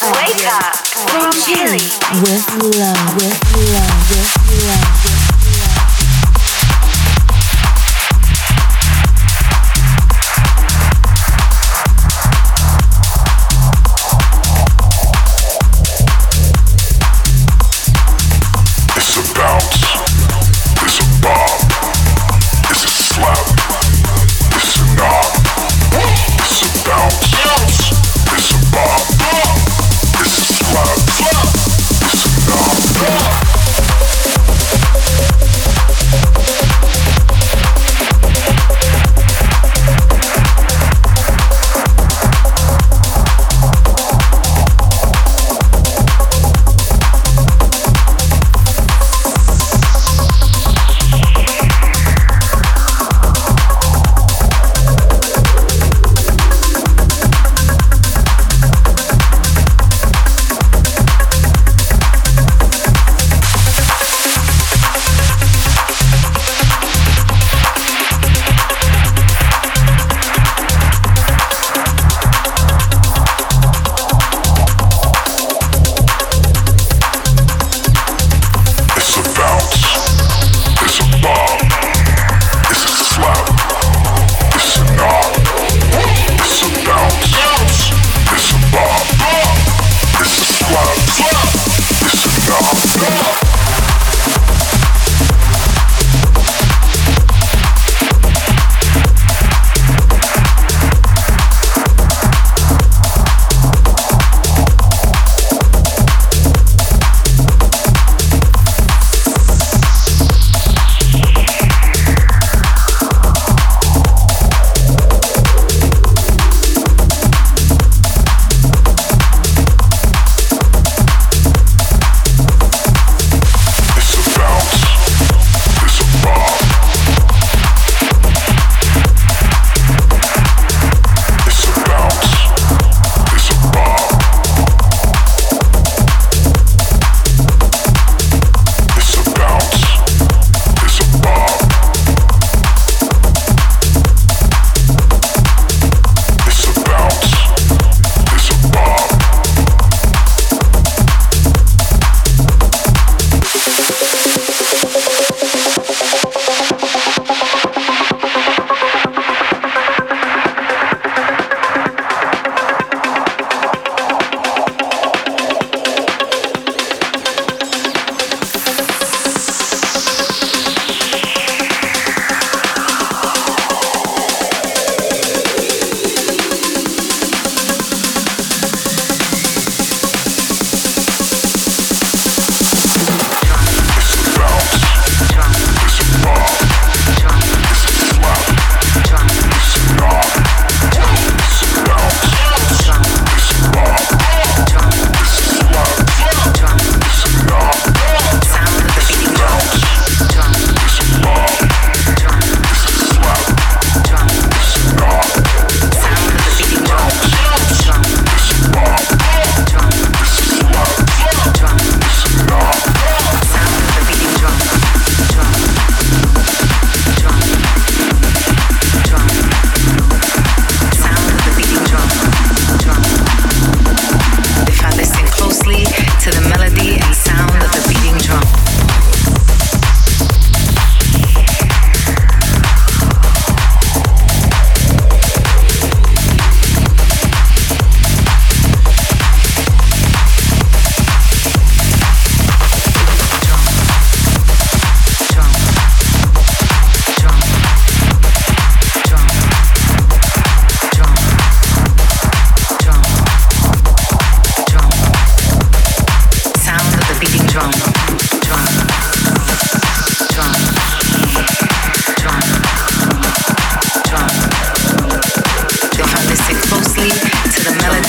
Wake up. Chile. With love, with love, with love, love.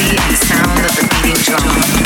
and the sound of the beating drum.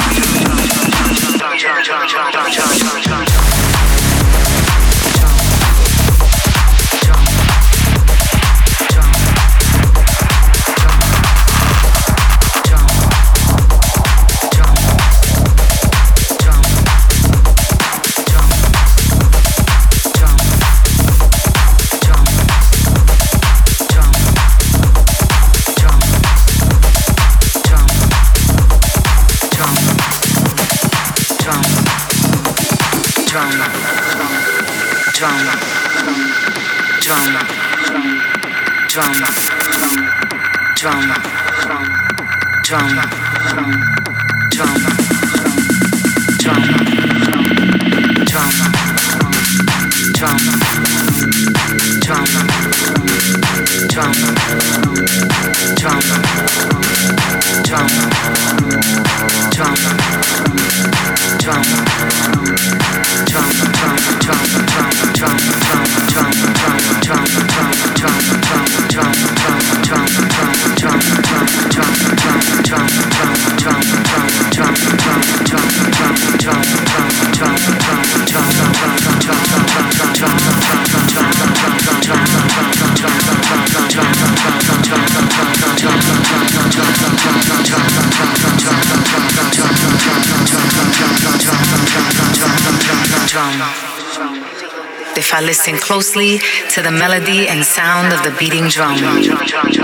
Closely to the melody and sound of the beating drum.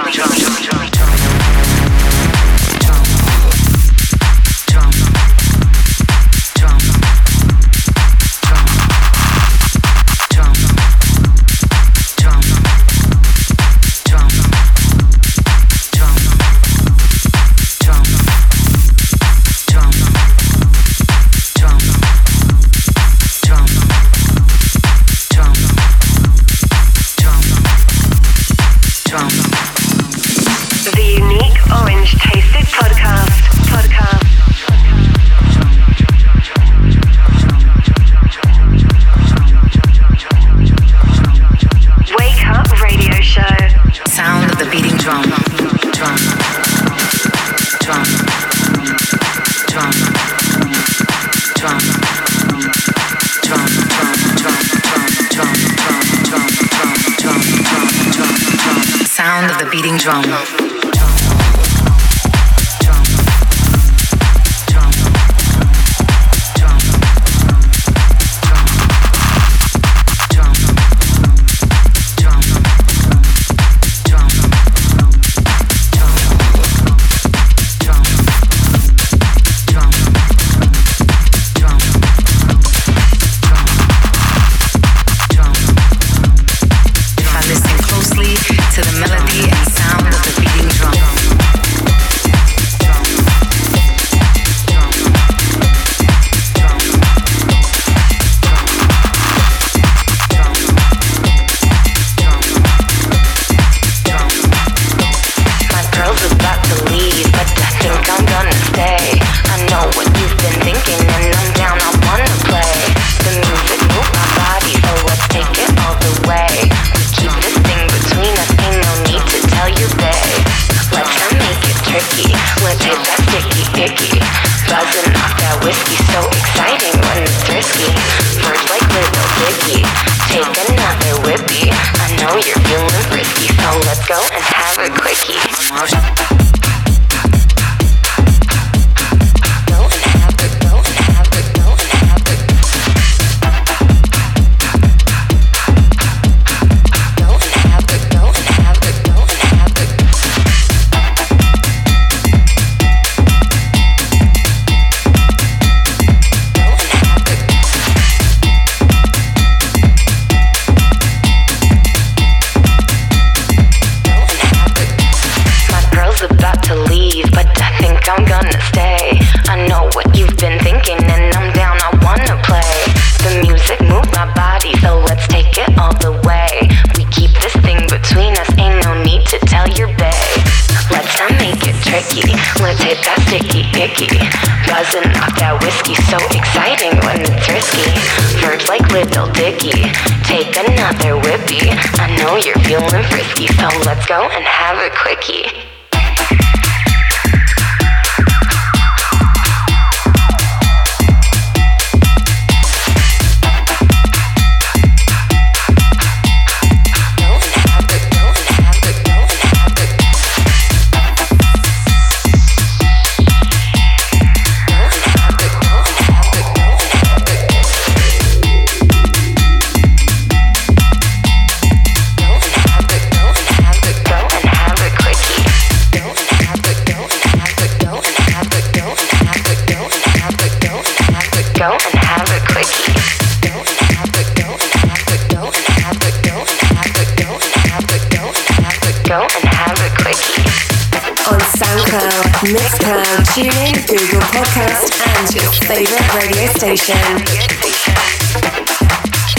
Mixcloud, TuneIn, Google Podcast, and your favorite radio station.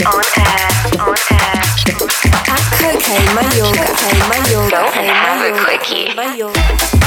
On air, on air. At Cocaine Mayorga, Cocaine Mayorga, Go and have a quickie. Mayorga.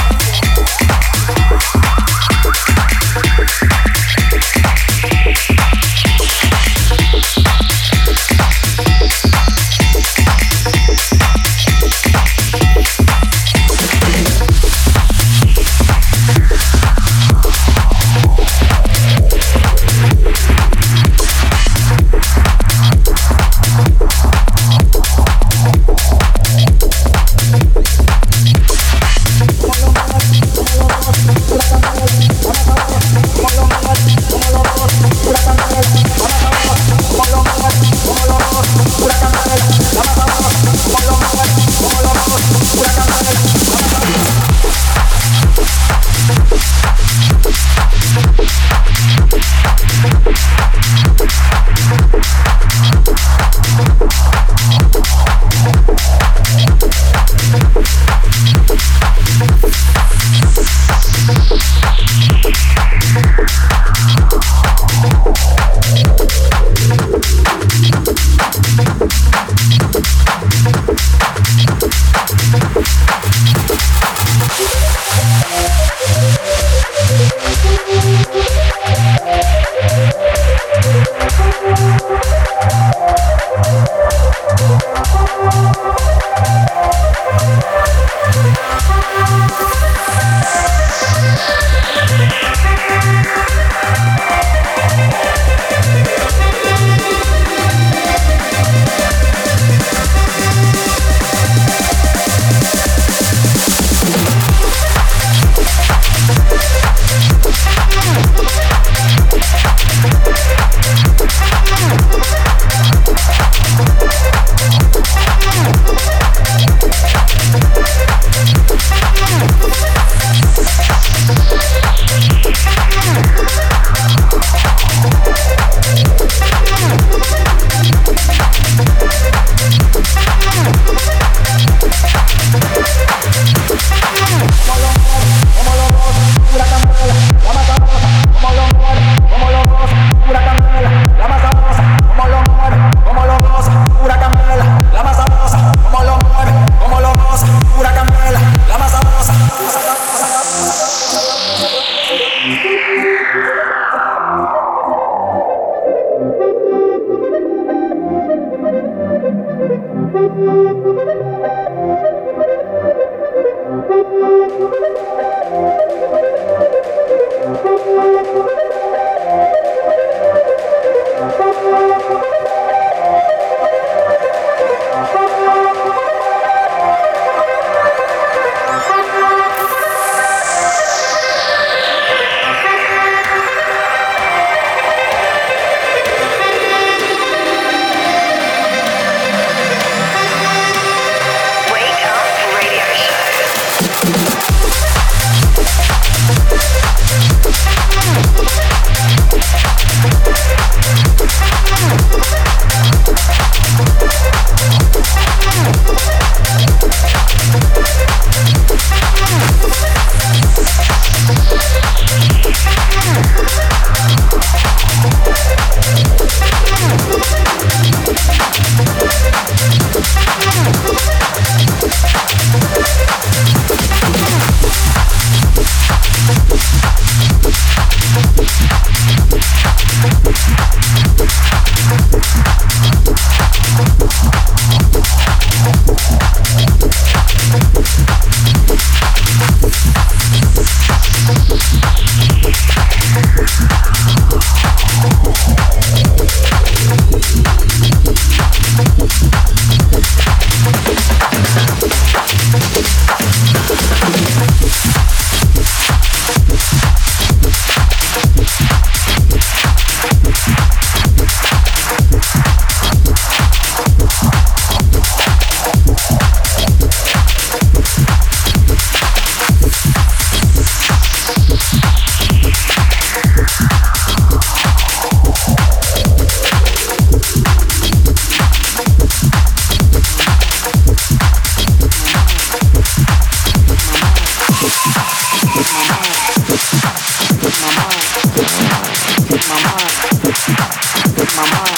my mind,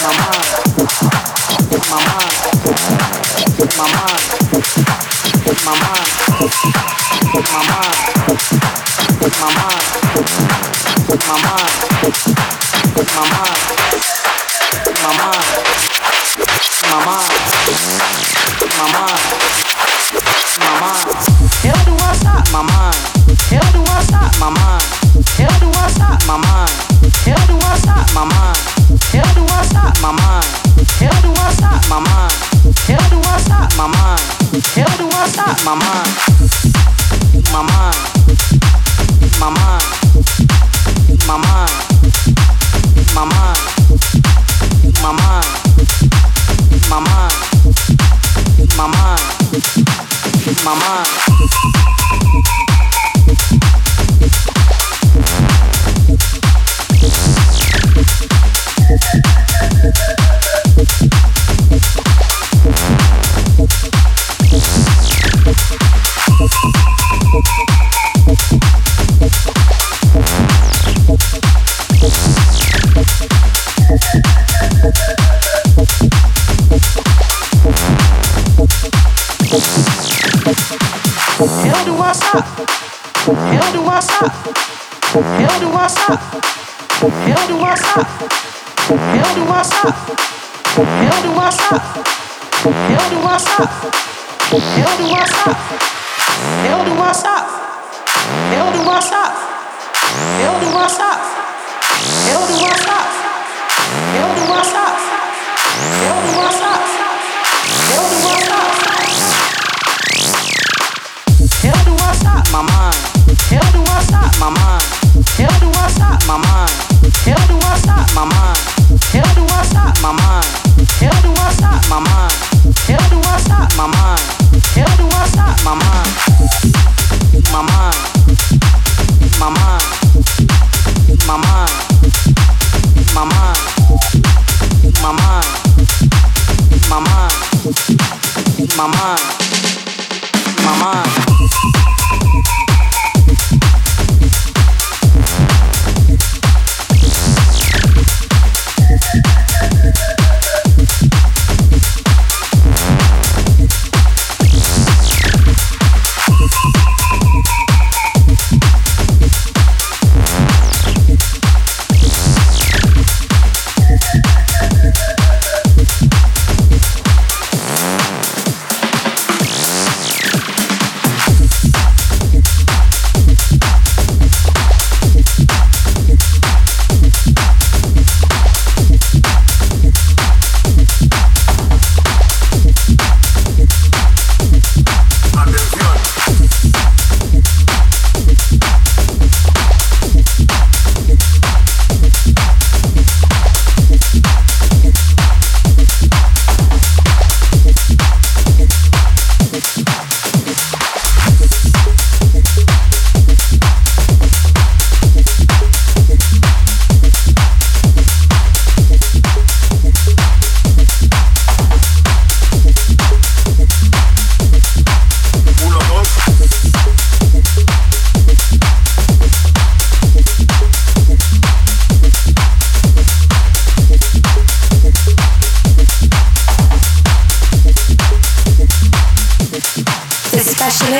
my mind, my mind.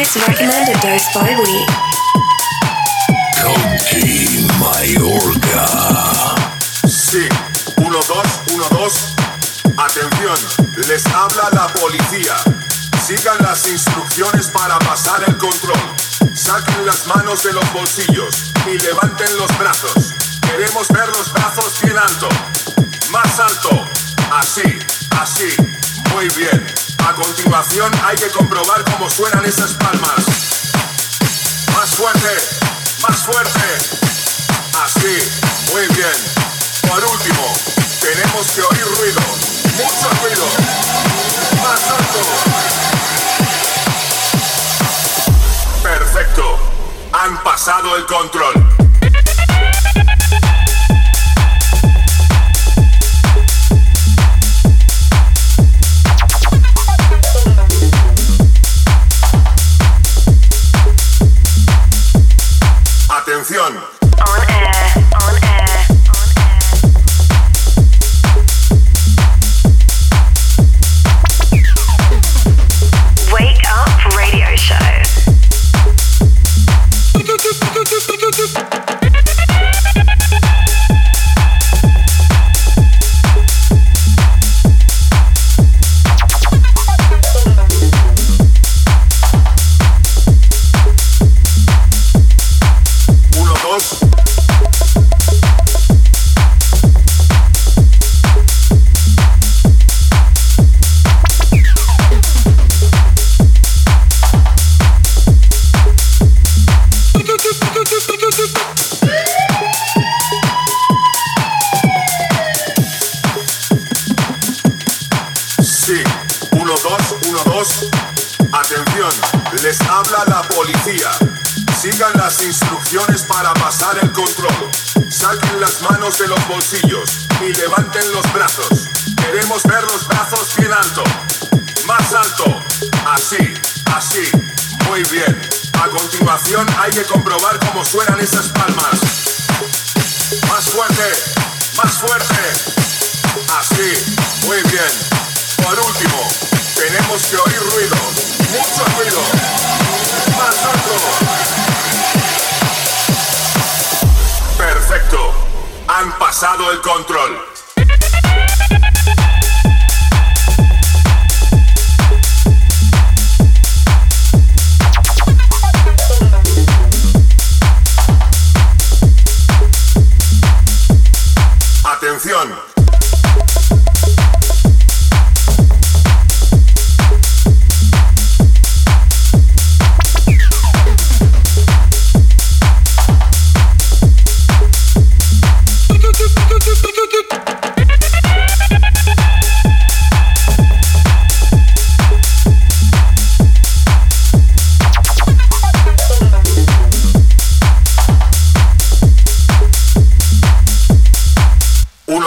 is recommended dose by week. Conti Mallorca. Sí, 1, 2, 1, 2. Atención, les habla la policía. Sigan las instrucciones para pasar el control. Saquen las manos de los bolsillos y levanten los brazos. Queremos ver los brazos bien alto. Más alto. Así, así. Muy bien. A continuación hay que comprobar cómo suenan esas palmas. Más fuerte, más fuerte. Así, muy bien. Por último, tenemos que oír ruido, mucho ruido. Más alto. Perfecto. Han pasado el control.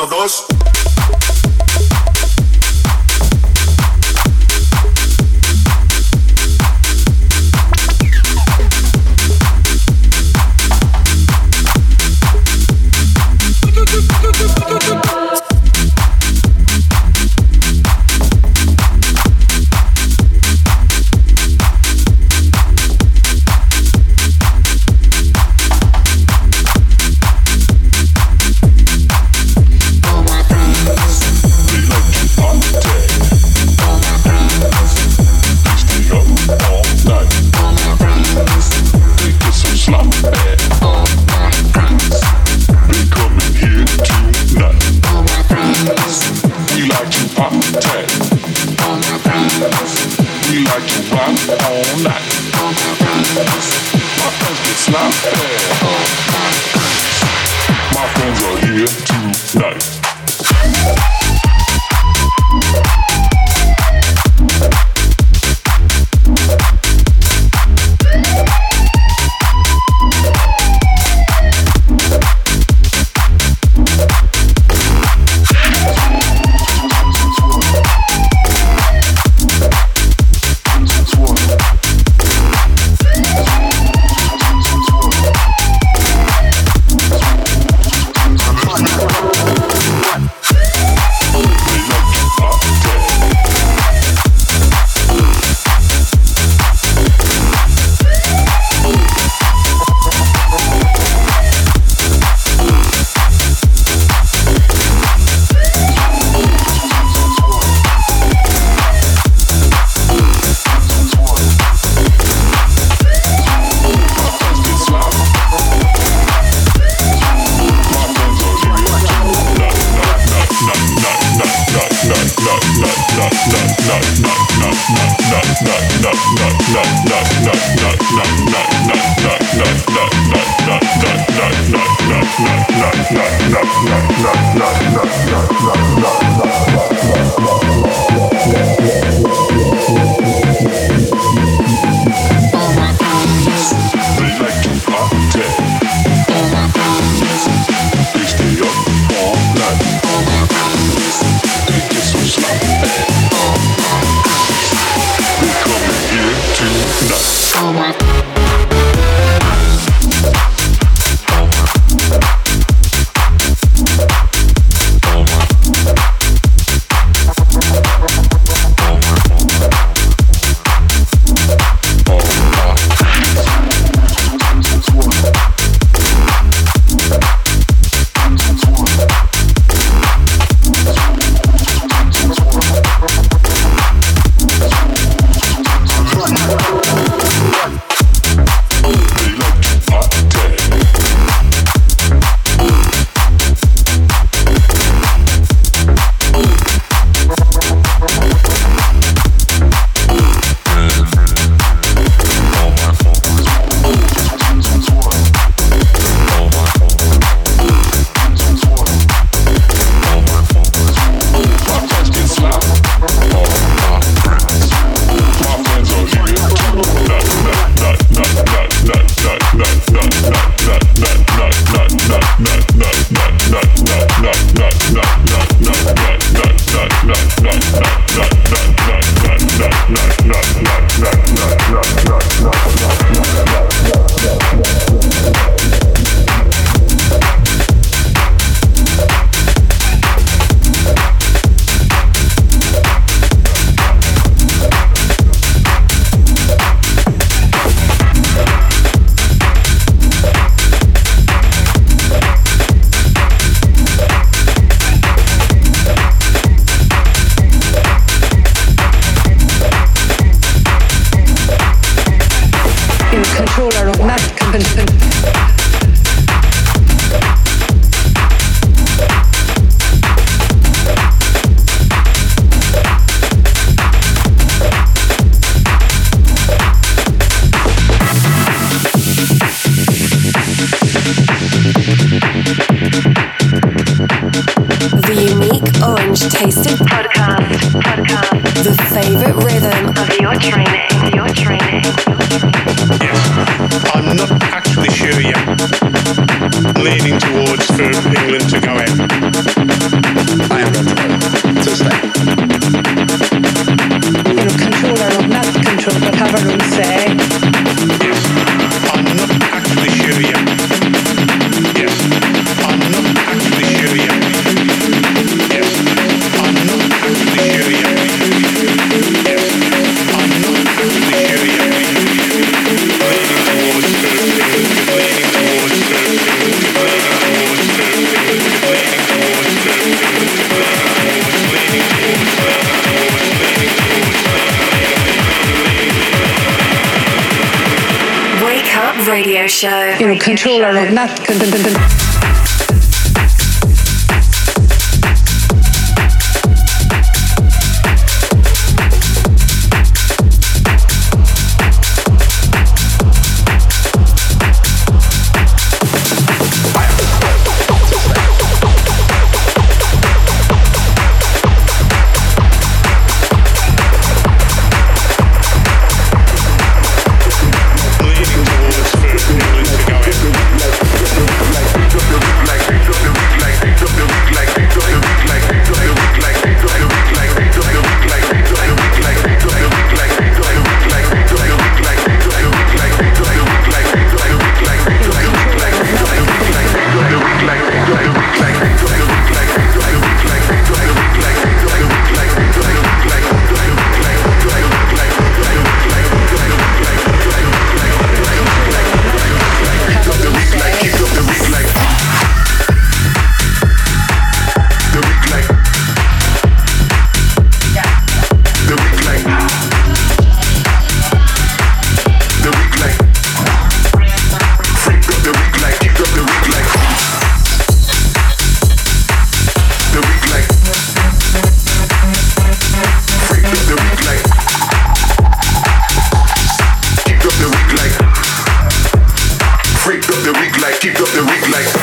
dos. show. You know, control our not. Keep up the reek like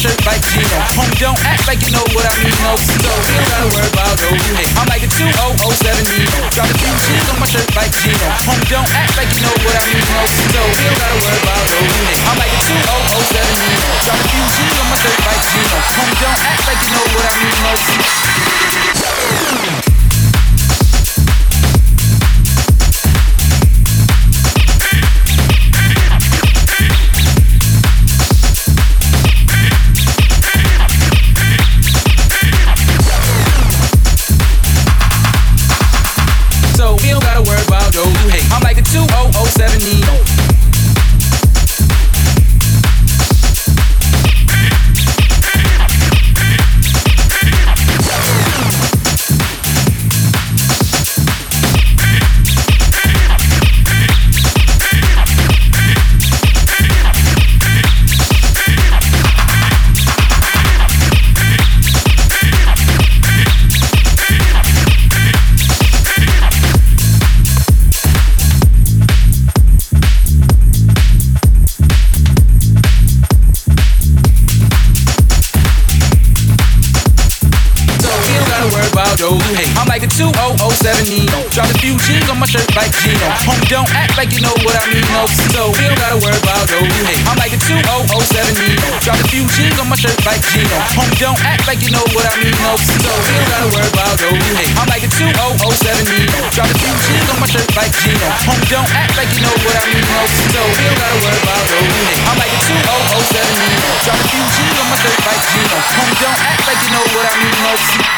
shirt like Gino. Homie, don't act like you know what I mean, no. So you don't gotta worry about no. Hey, I'm like a 2007 Nino. Drop a few G's on my shirt like Gino. Homie, don't act like you know what I mean, no. So you don't gotta worry about no. Hey, I'm like a 2007 Nino. Drop a few G's on my shirt like Gino. Homie, don't act like you know what I mean, no. shirt like Gino. Home, don't act like you know what I mean, no. So we don't gotta worry about those. Hey, I'm like a 2007 Drop a few jeans on my shirt like Gino. Home, don't act like you know what I mean, no. So we don't gotta worry about those. Hey, I'm like a 2007 Drop a few jeans on my shirt like Gino. Home, don't act like you know what I mean, no. So we don't gotta worry about those. Hey, I'm like a 2007 Drop a few jeans on my shirt like Gino. Home, don't act like you know what I mean, no.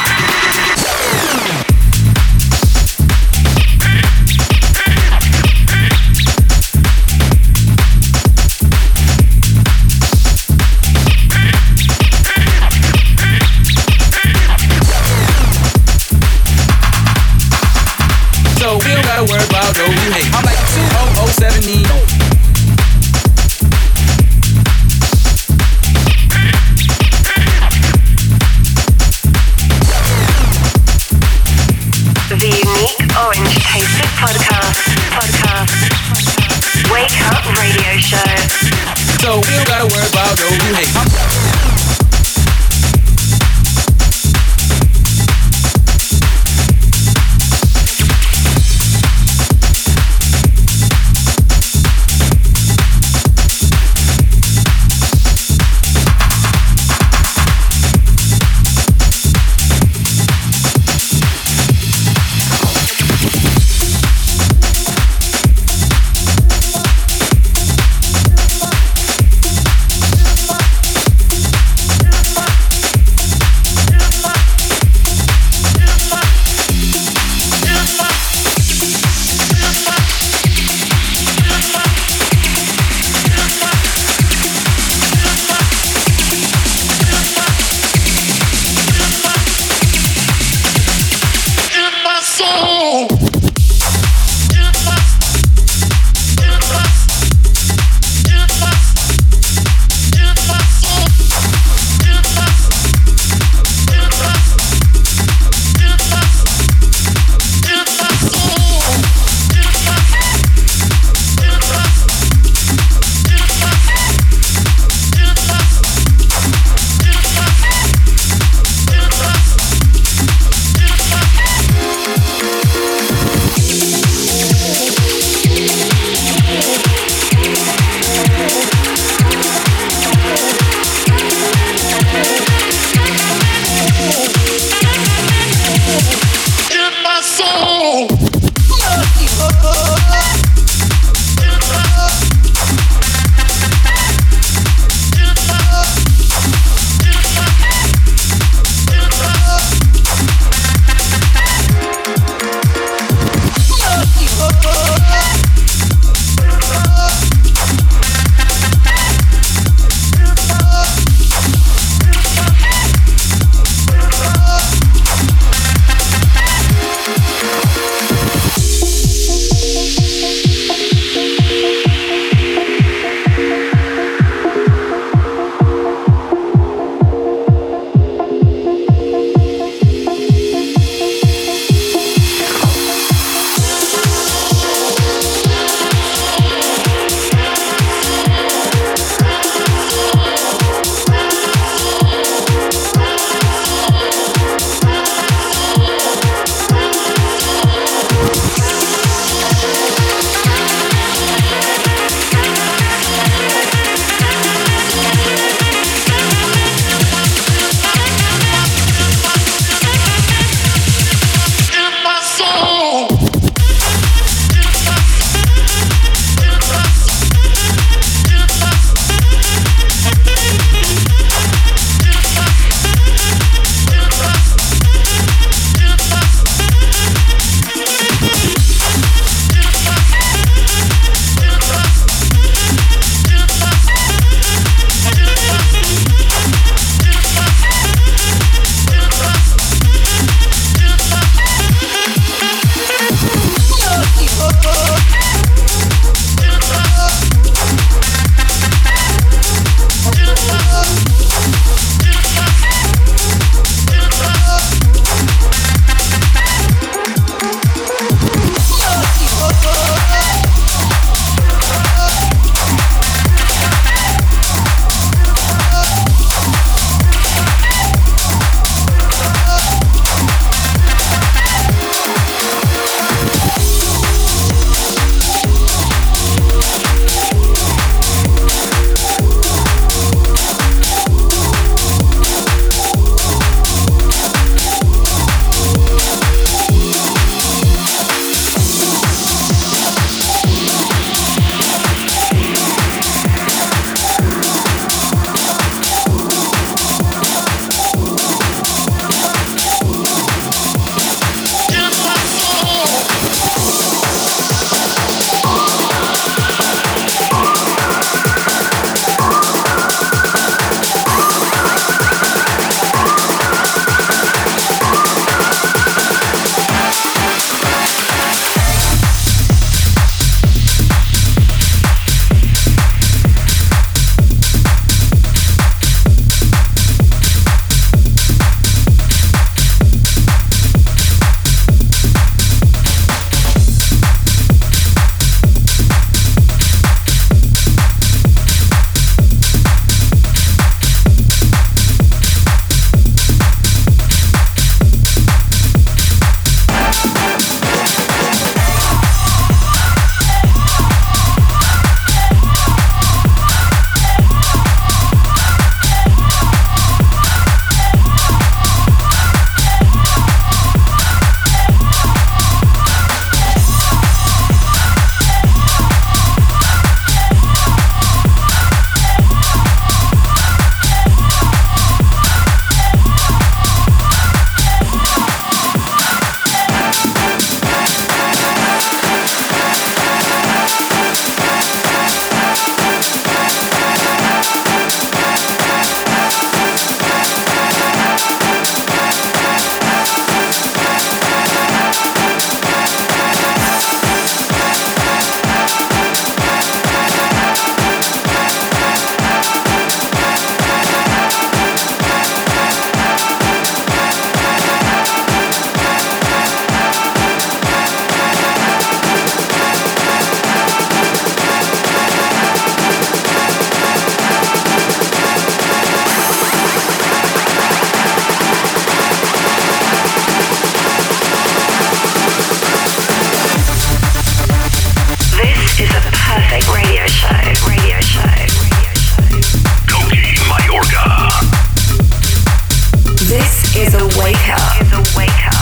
A wake up.